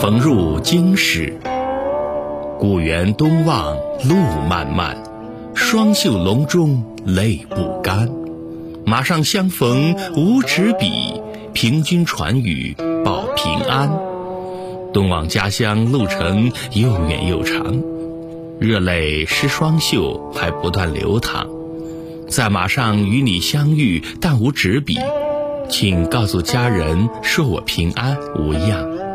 逢入京使故园东望路漫漫双袖龙钟泪不干。马上相逢无纸笔凭君传语报平安。东望家乡路程又远又长热泪湿双袖还不断流淌。在马上与你相遇但无纸笔请告诉家人说我平安无恙。